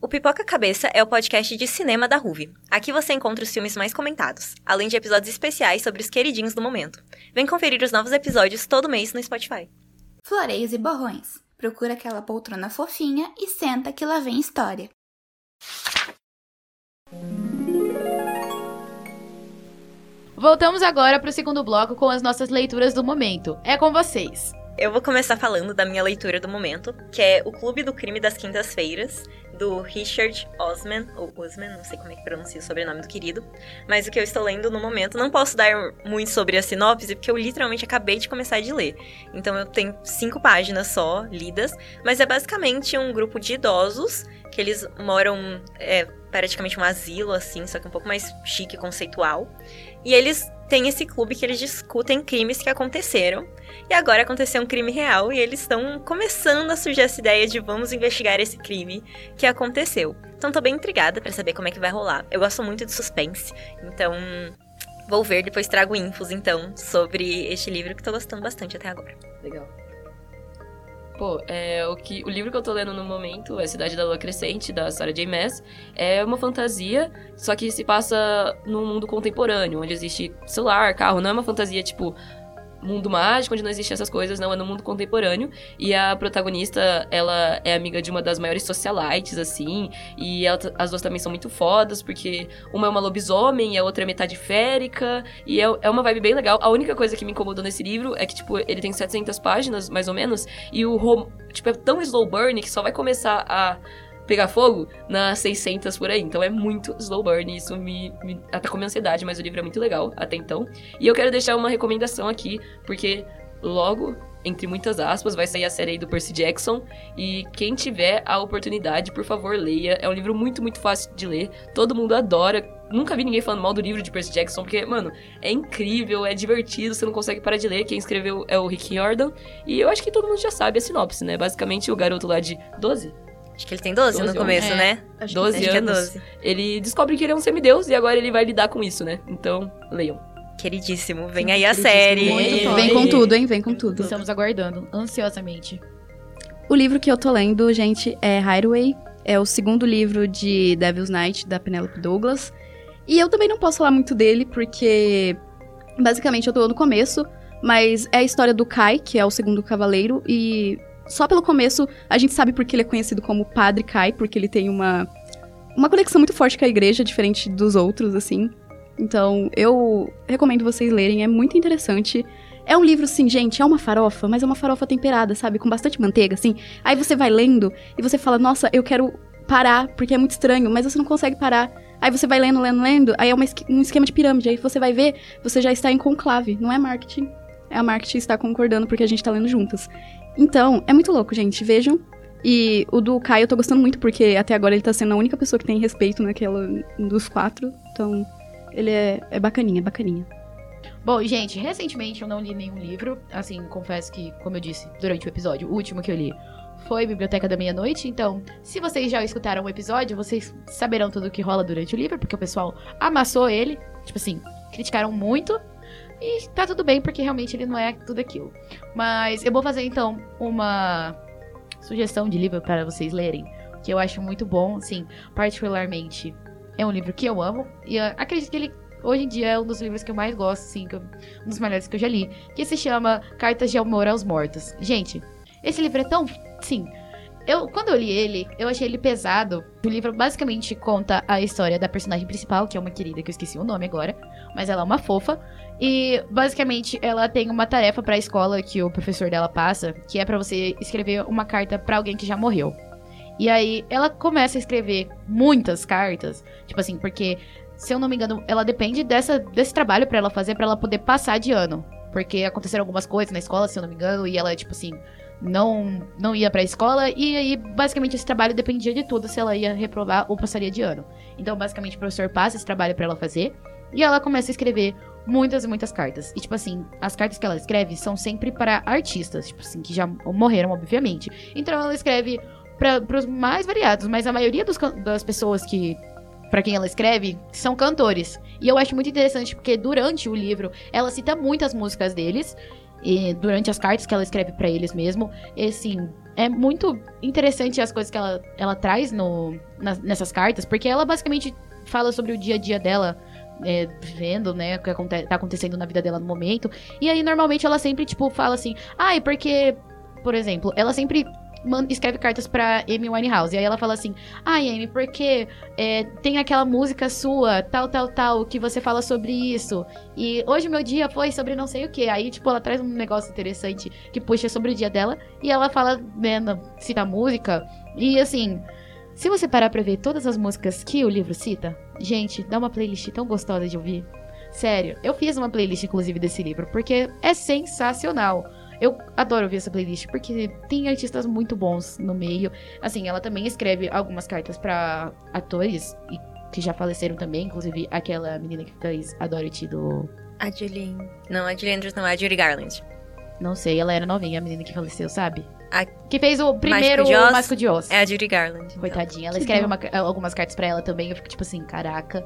O Pipoca Cabeça é o podcast de cinema da Ruve. Aqui você encontra os filmes mais comentados, além de episódios especiais sobre os queridinhos do momento. Vem conferir os novos episódios todo mês no Spotify. Floreios e borrões. Procura aquela poltrona fofinha e senta que lá vem história. Voltamos agora para o segundo bloco com as nossas leituras do momento. É com vocês. Eu vou começar falando da minha leitura do momento, que é O Clube do Crime das Quintas-Feiras, do Richard Osman, ou Osman, não sei como é que pronuncia o sobrenome do querido, mas o que eu estou lendo no momento, não posso dar muito sobre a sinopse, porque eu literalmente acabei de começar de ler. Então eu tenho cinco páginas só lidas, mas é basicamente um grupo de idosos que eles moram, é praticamente um asilo, assim, só que um pouco mais chique, conceitual. E eles têm esse clube que eles discutem crimes que aconteceram. E agora aconteceu um crime real e eles estão começando a surgir essa ideia de vamos investigar esse crime que aconteceu. Então tô bem intrigada para saber como é que vai rolar. Eu gosto muito de suspense, então vou ver depois trago infos então sobre este livro que tô gostando bastante até agora. Legal. Pô, é, o, que, o livro que eu tô lendo no momento é Cidade da Lua Crescente, da Sarah J. Maas. É uma fantasia, só que se passa num mundo contemporâneo, onde existe celular, carro. Não é uma fantasia, tipo, mundo mágico, onde não existem essas coisas, não, é no mundo contemporâneo. E a protagonista, ela é amiga de uma das maiores socialites, assim, e ela, as duas também são muito fodas, porque uma é uma lobisomem e a outra é metade férica, e é, é uma vibe bem legal. A única coisa que me incomodou nesse livro é que, tipo, ele tem 700 páginas, mais ou menos, e o, tipo, é tão slow burn que só vai começar a pegar fogo nas 600 por aí. Então é muito slow burn, isso me, me atacou minha ansiedade, mas o livro é muito legal até então. E eu quero deixar uma recomendação aqui, porque logo entre muitas aspas, vai sair a série aí do Percy Jackson. E quem tiver a oportunidade, por favor, leia. É um livro muito, muito fácil de ler. Todo mundo adora. Nunca vi ninguém falando mal do livro de Percy Jackson, porque, mano, é incrível, é divertido, você não consegue parar de ler. Quem escreveu é o Rick Jordan. E eu acho que todo mundo já sabe a sinopse, né? Basicamente, o garoto lá de 12, Acho que ele tem 12, 12 no começo, é, né? Acho 12 que acho anos. que é 12. Ele descobre que ele é um semideus e agora ele vai lidar com isso, né? Então, leiam. Queridíssimo. Vem aí a série. Muito foda. Vem com tudo, hein? Vem com tudo. Estamos aguardando, ansiosamente. O livro que eu tô lendo, gente, é Hideaway. É o segundo livro de Devil's Night, da Penelope Douglas. E eu também não posso falar muito dele, porque basicamente eu tô no começo, mas é a história do Kai, que é o segundo cavaleiro, e só pelo começo a gente sabe porque ele é conhecido como Padre Kai, porque ele tem uma, uma conexão muito forte com a igreja, diferente dos outros, assim. Então, eu recomendo vocês lerem, é muito interessante. É um livro, assim, gente, é uma farofa, mas é uma farofa temperada, sabe? Com bastante manteiga, assim. Aí você vai lendo e você fala, nossa, eu quero parar, porque é muito estranho, mas você não consegue parar. Aí você vai lendo, lendo, lendo, aí é uma um esquema de pirâmide. Aí você vai ver, você já está em conclave, não é marketing. É a marketing está concordando porque a gente tá lendo juntas. Então, é muito louco, gente. Vejam. E o do Kai eu tô gostando muito, porque até agora ele tá sendo a única pessoa que tem respeito naquela dos quatro. Então, ele é, é bacaninha, bacaninha. Bom, gente, recentemente eu não li nenhum livro. Assim, confesso que, como eu disse durante o episódio, o último que eu li foi Biblioteca da Meia-Noite. Então, se vocês já escutaram o episódio, vocês saberão tudo o que rola durante o livro, porque o pessoal amassou ele. Tipo assim, criticaram muito. E tá tudo bem, porque realmente ele não é tudo aquilo. Mas eu vou fazer então uma sugestão de livro para vocês lerem, que eu acho muito bom, assim, particularmente. É um livro que eu amo e eu acredito que ele hoje em dia é um dos livros que eu mais gosto, assim, eu- um dos melhores que eu já li, que se chama Cartas de Amor aos Mortos. Gente, esse livro é tão, sim, eu, quando eu li ele, eu achei ele pesado. O livro basicamente conta a história da personagem principal, que é uma querida que eu esqueci o nome agora, mas ela é uma fofa. E basicamente ela tem uma tarefa pra escola que o professor dela passa, que é pra você escrever uma carta pra alguém que já morreu. E aí ela começa a escrever muitas cartas, tipo assim, porque se eu não me engano, ela depende dessa, desse trabalho pra ela fazer pra ela poder passar de ano. Porque aconteceram algumas coisas na escola, se eu não me engano, e ela, tipo assim, não, não ia pra escola. E aí, basicamente, esse trabalho dependia de tudo se ela ia reprovar ou passaria de ano. Então, basicamente, o professor passa esse trabalho pra ela fazer. E ela começa a escrever muitas e muitas cartas. E, tipo assim, as cartas que ela escreve são sempre para artistas, tipo assim, que já morreram, obviamente. Então, ela escreve para os mais variados, mas a maioria dos das pessoas que para quem ela escreve são cantores. E eu acho muito interessante porque durante o livro ela cita muitas músicas deles e durante as cartas que ela escreve pra eles mesmo. E assim, é muito interessante as coisas que ela, ela traz no, nessas cartas, porque ela basicamente fala sobre o dia a dia dela. É, vivendo, né, o que aconte tá acontecendo na vida dela no momento. E aí, normalmente, ela sempre, tipo, fala assim, ai, porque, por exemplo, ela sempre escreve cartas pra Amy Winehouse. E aí ela fala assim: Ai, Amy, porque é, tem aquela música sua, tal, tal, tal, que você fala sobre isso. E hoje meu dia foi sobre não sei o que. Aí, tipo, ela traz um negócio interessante que puxa sobre o dia dela. E ela fala, né, cita a música. E assim, se você parar pra ver todas as músicas que o livro cita, gente, dá uma playlist tão gostosa de ouvir. Sério, eu fiz uma playlist, inclusive, desse livro, porque é sensacional. Eu adoro ouvir essa playlist, porque tem artistas muito bons no meio. Assim, ela também escreve algumas cartas pra atores e- que já faleceram também, inclusive aquela menina que fez a Dorothy do. A Julie. Não, a Julie Andrews não, a Judy Garland. Não sei, ela era novinha, a menina que faleceu, sabe? A- Que fez o primeiro de Oz? Mágico de Oz. É a Judy Garland. então. Coitadinha. Ela escreve uma- algumas cartas pra ela também. Eu fico tipo assim, caraca.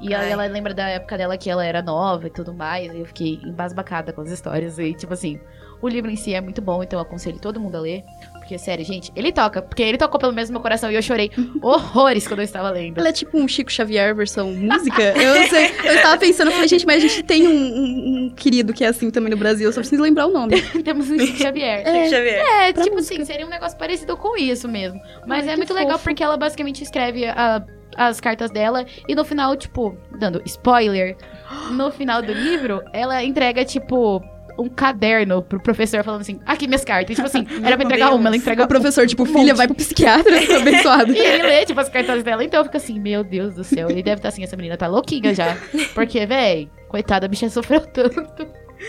E Ai. ela lembra da época dela que ela era nova e tudo mais. E eu fiquei embasbacada com as histórias. E tipo assim, o livro em si é muito bom, então eu aconselho todo mundo a ler. Porque, sério, gente, ele toca. Porque ele tocou pelo menos no meu coração e eu chorei horrores quando eu estava lendo. Ela é tipo um Chico Xavier versão música. Eu não sei. Eu [laughs] estava pensando, eu falei, gente, mas a gente tem um, um- um querido que é assim também no Brasil, eu só preciso lembrar o nome. [laughs] Temos um Chico Xavier. Deixa eu ver. É, pra tipo música. assim, seria um negócio parecido com isso mesmo. Mas Ai, é muito legal fofo. porque ela basicamente escreve a- as cartas dela e no final, tipo, dando spoiler, no final do livro, ela entrega, tipo, um caderno pro professor falando assim, aqui minhas cartas. E, tipo assim, [laughs] era pra entregar Deus. uma, ela entrega O professor, tipo, um filha, monte. vai pro psiquiatra, [laughs] tá abençoado. E ele lê, tipo, as cartas dela. Então eu fico assim, meu Deus do céu. Ele deve estar assim, essa menina tá louquinha já. Porque, véi, coitada, a bicha sofreu tanto.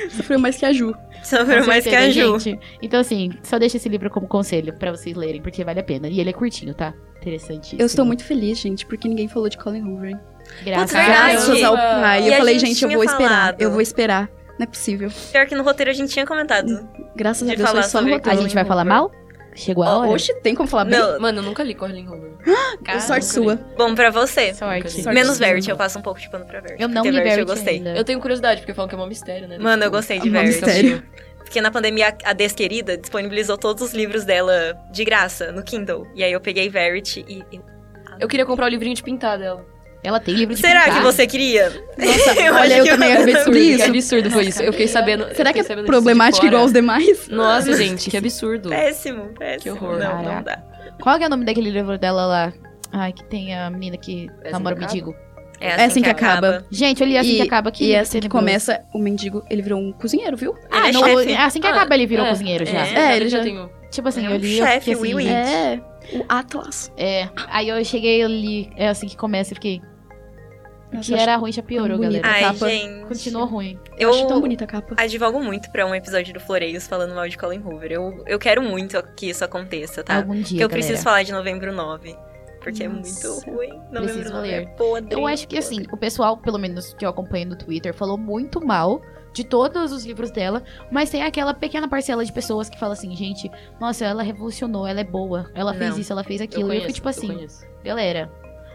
Sofreu mais que a Ju. Sofreu Com mais que a Ju. gente. Então, assim, só deixa esse livro como conselho pra vocês lerem, porque vale a pena. E ele é curtinho, tá? Interessante. Eu estou muito feliz, gente, porque ninguém falou de Colin Hoover. Graças. Graças ao pai. E Eu falei, gente eu vou esperar. falado. Eu vou esperar. Não é possível. Pior que no roteiro a gente tinha comentado. Graças a De Deus, foi falar só no roteiro. A gente vai falar mal? Chegou a hora? Oxe, tem como falar bem? Não, Mano, eu nunca li Colin Hoover. [gasps] Sorte nunca sua. li. bom pra você. Sorte. Sorte. Menos sua. Verity, eu passo um pouco de pano pra Verity. Eu não li Verity Verity eu gostei. ainda. Eu tenho curiosidade, porque falam que é um mistério, né? Mano, eu gostei de É um Verity. mistério. Porque na pandemia a Desquerida disponibilizou todos os livros dela de graça no Kindle. E aí eu peguei Verity e. eu- Eu queria comprar o livrinho de pintar dela. Ela tem livro de Será pintar. que você queria? Nossa, [laughs] Eu olha, eu que também eu- acabei de descobrir Que isso. absurdo foi isso. Eu fiquei sabendo. eu Será que é sabendo problemático igual fora. os demais? Nossa, gente, que absurdo. Péssimo, péssimo. Que horror. Não, não Caraca. dá. Qual que é o nome daquele livro dela lá? Ai, que tem a menina que namora o que acaba? mendigo. É É assim que acaba. Gente, eu li assim E- que acaba aqui. E é assim que começa, o mendigo, ele virou um cozinheiro, viu? Ah, Ele é chefe. é assim que Ah, acaba ele virou é, cozinheiro já. é. É, ele ele já já- tem um. Tipo assim, É eu um li eu chefe, fiquei assim. É, o Atlas. É, aí eu cheguei eu li, é assim que começa, eu fiquei. Nossa, que eu era acho ruim já piorou, galera. Ai, capa. gente. Continuou ruim. Eu acho tão Eu bonita a capa. advogo muito pra um episódio do Floreios falando mal de Colin Hoover. Eu, eu quero muito que isso aconteça, tá? Algum dia. Porque eu preciso galera. falar de novembro 9. Porque Nossa. é muito ruim. Novembro Preciso 9 ler. é podre. Eu acho que assim, o pessoal, pelo menos que eu acompanho no Twitter, falou muito mal de todos os livros dela, mas tem aquela pequena parcela de pessoas que fala assim, gente, nossa, ela revolucionou, ela é boa, ela fez Não. isso, ela fez Eu aquilo. E eu conheço, fico tipo assim, eu conheço. galera,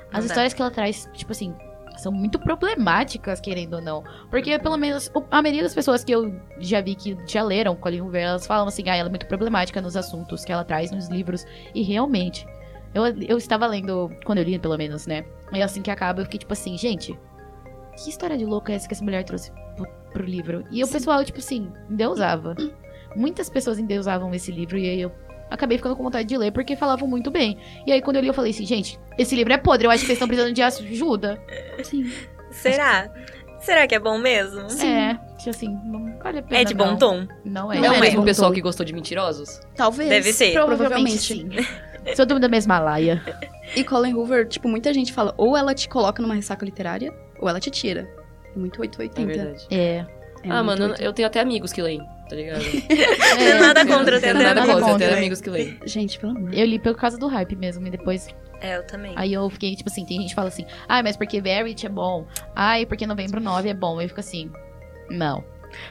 as Não dá. histórias que ela traz, tipo assim, são muito problemáticas, querendo ou não. Porque, pelo menos, a maioria das pessoas que eu já vi que já leram Colin Hoover, elas falam assim, ah, ela é muito problemática nos assuntos que ela traz nos livros. E realmente, eu, eu estava lendo, quando eu li, pelo menos, né? E assim que acaba, eu fiquei tipo assim, gente, que história de louca é essa que essa mulher trouxe pro, pro livro? E o pessoal, tipo assim, endeusava. Muitas pessoas endeusavam esse livro e aí eu acabei ficando com vontade de ler porque falavam muito bem. E aí quando eu li, eu falei assim, gente, esse livro é podre, eu acho que vocês estão precisando de ajuda. Sim. Será? Será que é bom mesmo? É, tipo assim, não vale a pena. É de bom não. tom? Não é. Não, Não é é. mesmo o pessoal Tom. que gostou de mentirosos? Talvez. Deve ser. Provavelmente sim. Sou do da mesma laia. [laughs] E Colin Hoover, tipo, muita gente fala, ou ela te coloca numa ressaca literária, ou ela te tira. É muito É 880. verdade. É. É ah, mano, 880. eu tenho até amigos que leem, tá ligado? [laughs] é Nada contra, eu tenho nada contra, eu contra. tenho amigos que leem. Gente, pelo amor. Eu li por causa do hype mesmo, e depois. É, eu também. Aí eu fiquei, tipo assim, tem gente que fala assim, ai, mas porque Verity é bom. Ai, porque Novembro 9 é bom. Eu fico assim, não.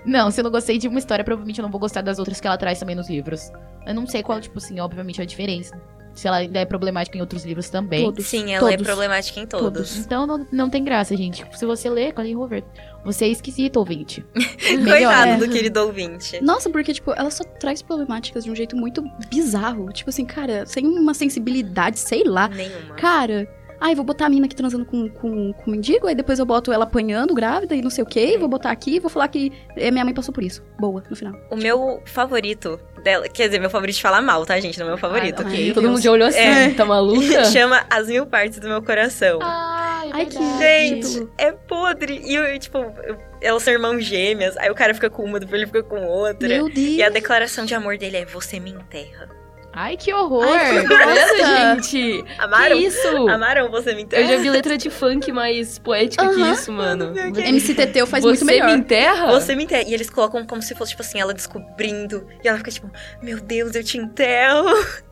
Não, se eu não gostei de uma história, provavelmente eu não vou gostar das outras que ela traz também nos livros. Eu não sei qual, tipo assim, obviamente, a diferença. Se ela ainda é problemática em outros livros também. Todos. Sim, ela é todos. problemática em todos. Então não, não tem graça, gente. Se você lê Colin Hoover, você é esquisito, ouvinte. [laughs] Coitado do querido ouvinte. Nossa, porque, tipo, ela só traz problemáticas de um jeito muito bizarro. Tipo assim, cara, sem uma sensibilidade, sei lá. Nenhuma. Cara, ai, vou botar a mina aqui transando com, com, com o mendigo, aí depois eu boto ela apanhando, grávida e não sei o quê, vou botar aqui, vou falar que eh, minha mãe passou por isso. Boa, no final. O meu favorito dela, quer dizer, meu favorito de falar mal, tá, gente? Não é meu favorito. Ah, Ai, ok. meu Todo Deus. mundo já olhou assim, É. tá maluca? [laughs] Chama As Mil Partes do Meu Coração. Ai, Ai, que Gente, é podre. E, eu, tipo, eu- elas são irmãos gêmeas. Aí o cara fica com uma, depois ele fica com outra. Meu Deus. E a declaração de amor dele é: Você me enterra. Ai, que horror! Ai, que gente! Amaram? Que isso? Amaram Você Me Enterra? Eu já vi letra de funk mais poética que isso, mano. MC Teteu faz Você muito melhor. me enterra? Você me enterra. E eles colocam como se fosse, tipo assim, ela descobrindo. E ela fica tipo, meu Deus, eu te enterro.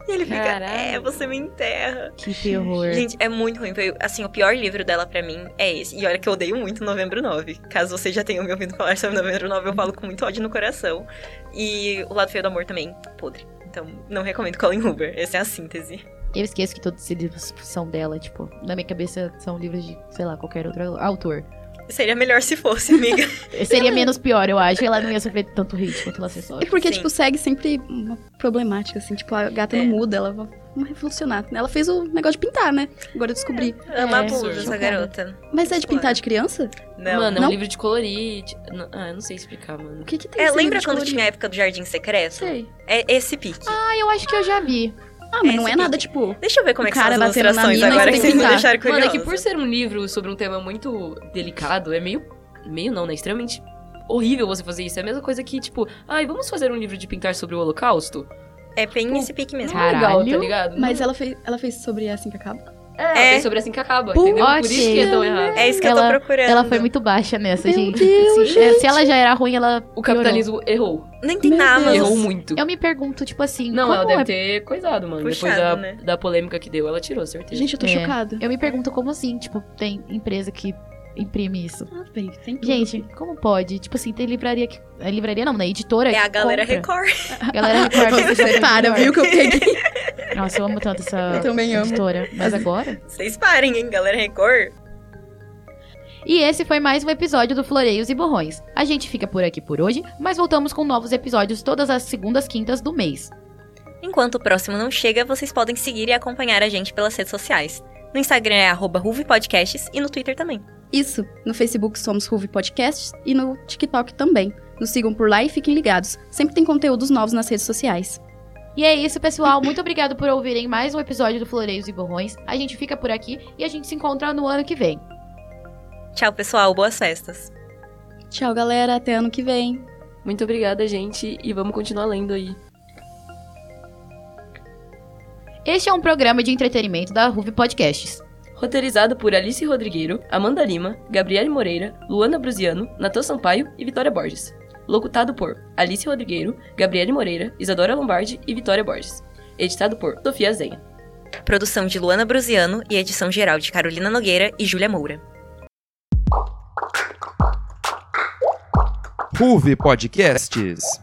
E ele fica, Caralho. é, você me enterra. Que terror. Gente, é muito ruim. Foi, assim, o pior livro dela pra mim é esse. E olha que eu odeio muito Novembro 9. Caso vocês já tenham me ouvido falar sobre Novembro 9, eu falo com muito ódio no coração. E O Lado Feio do Amor também, podre. Então, não recomendo Colin Hoover. Essa é a síntese. Eu esqueço que todos esses livros são dela, tipo, na minha cabeça são livros de, sei lá, qualquer outro autor. Seria melhor se fosse, amiga. [laughs] Seria menos pior, eu acho. Ela não ia sofrer tanto hate quanto ela É sofre. porque, Sim. tipo, segue sempre uma problemática, assim. Tipo, a gata É. não muda, ela vai vamos revolucionar. Ela fez o negócio de pintar, né? Agora eu descobri. Ama É, abuso essa chocada. garota. Mas é de pintar de criança? Não. Mano, é Não? um livro de colorite. Não- Ah, eu não sei explicar, mano. O que que tem É, esse lembra livro de quando colorir? tinha a época do Jardim Secreto? Sei. É esse pique. Ah, eu acho que eu já vi. Ah, mas não Esse é nada, tipo... Deixa eu ver como é que são cara as batendo na ilustrações mina agora que vocês que me deixaram curiosa. Mano, é que por ser um livro sobre um tema muito delicado, é meio. Meio não, né? Extremamente horrível você fazer isso. É a mesma coisa que, tipo, ai, vamos fazer um livro de pintar sobre o Holocausto? É bem esse pique mesmo. Não é legal, tá Caralho. ligado? Mas ela fez, ela fez sobre assim que acaba? é, é. sobre assim que acaba, Pô, entendeu? Por isso que é tão errado. É isso que eu Ela- tô procurando. Ela foi muito baixa nessa, Meu gente. Deus, se, é, se ela já era ruim, ela. O piorou. capitalismo errou. Nem tem Meu na Deus. Amazon. Errou muito. Eu me pergunto, tipo assim. Não, como ela deve é- ter coisado, mano. Depois Puxado, da, né? da polêmica que deu, ela tirou, certeza. Gente, eu tô É. chocada. Eu me pergunto como assim, tipo, tem empresa que imprime isso. Ah, bem, tem tudo. Gente, como pode? Tipo assim, tem livraria que. É livraria não, né? Editora. É a galera compra. Record. Galera Record. Você já fez [laughs] separa, melhor. viu que eu peguei? Nossa, eu amo tanto essa Eu também amo. editora. Mas agora. Vocês parem, hein, galera Record. E esse foi mais um episódio do Floreios e Borrões. A gente fica por aqui por hoje, mas voltamos com novos episódios todas as segundas quintas do mês. Enquanto o próximo não chega, vocês podem seguir e acompanhar a gente pelas redes sociais. No Instagram é arroba Podcasts e no Twitter também. Isso. No Facebook somos Ruve Podcasts e no TikTok também. Nos sigam por lá e fiquem ligados. Sempre tem conteúdos novos nas redes sociais. E é isso, pessoal. Muito obrigado por ouvirem mais um episódio do Floreios e Borrões. A gente fica por aqui e a gente se encontra no ano que vem. Tchau, pessoal. Boas festas. Tchau, galera. Até ano que vem. Muito obrigada, gente, e vamos continuar lendo aí. Este é um programa de entretenimento da Ruve Podcasts. Roteirizado por Alice Rodrigueiro, Amanda Lima, Gabriele Moreira, Luana Brusiano, Natan Sampaio e Vitória Borges. Locutado por Alice Rodrigueiro, Gabriele Moreira, Isadora Lombardi e Vitória Borges. Editado por Sofia Zenha. Produção de Luana Brusiano e edição geral de Carolina Nogueira e Júlia Moura. Ruve Podcasts.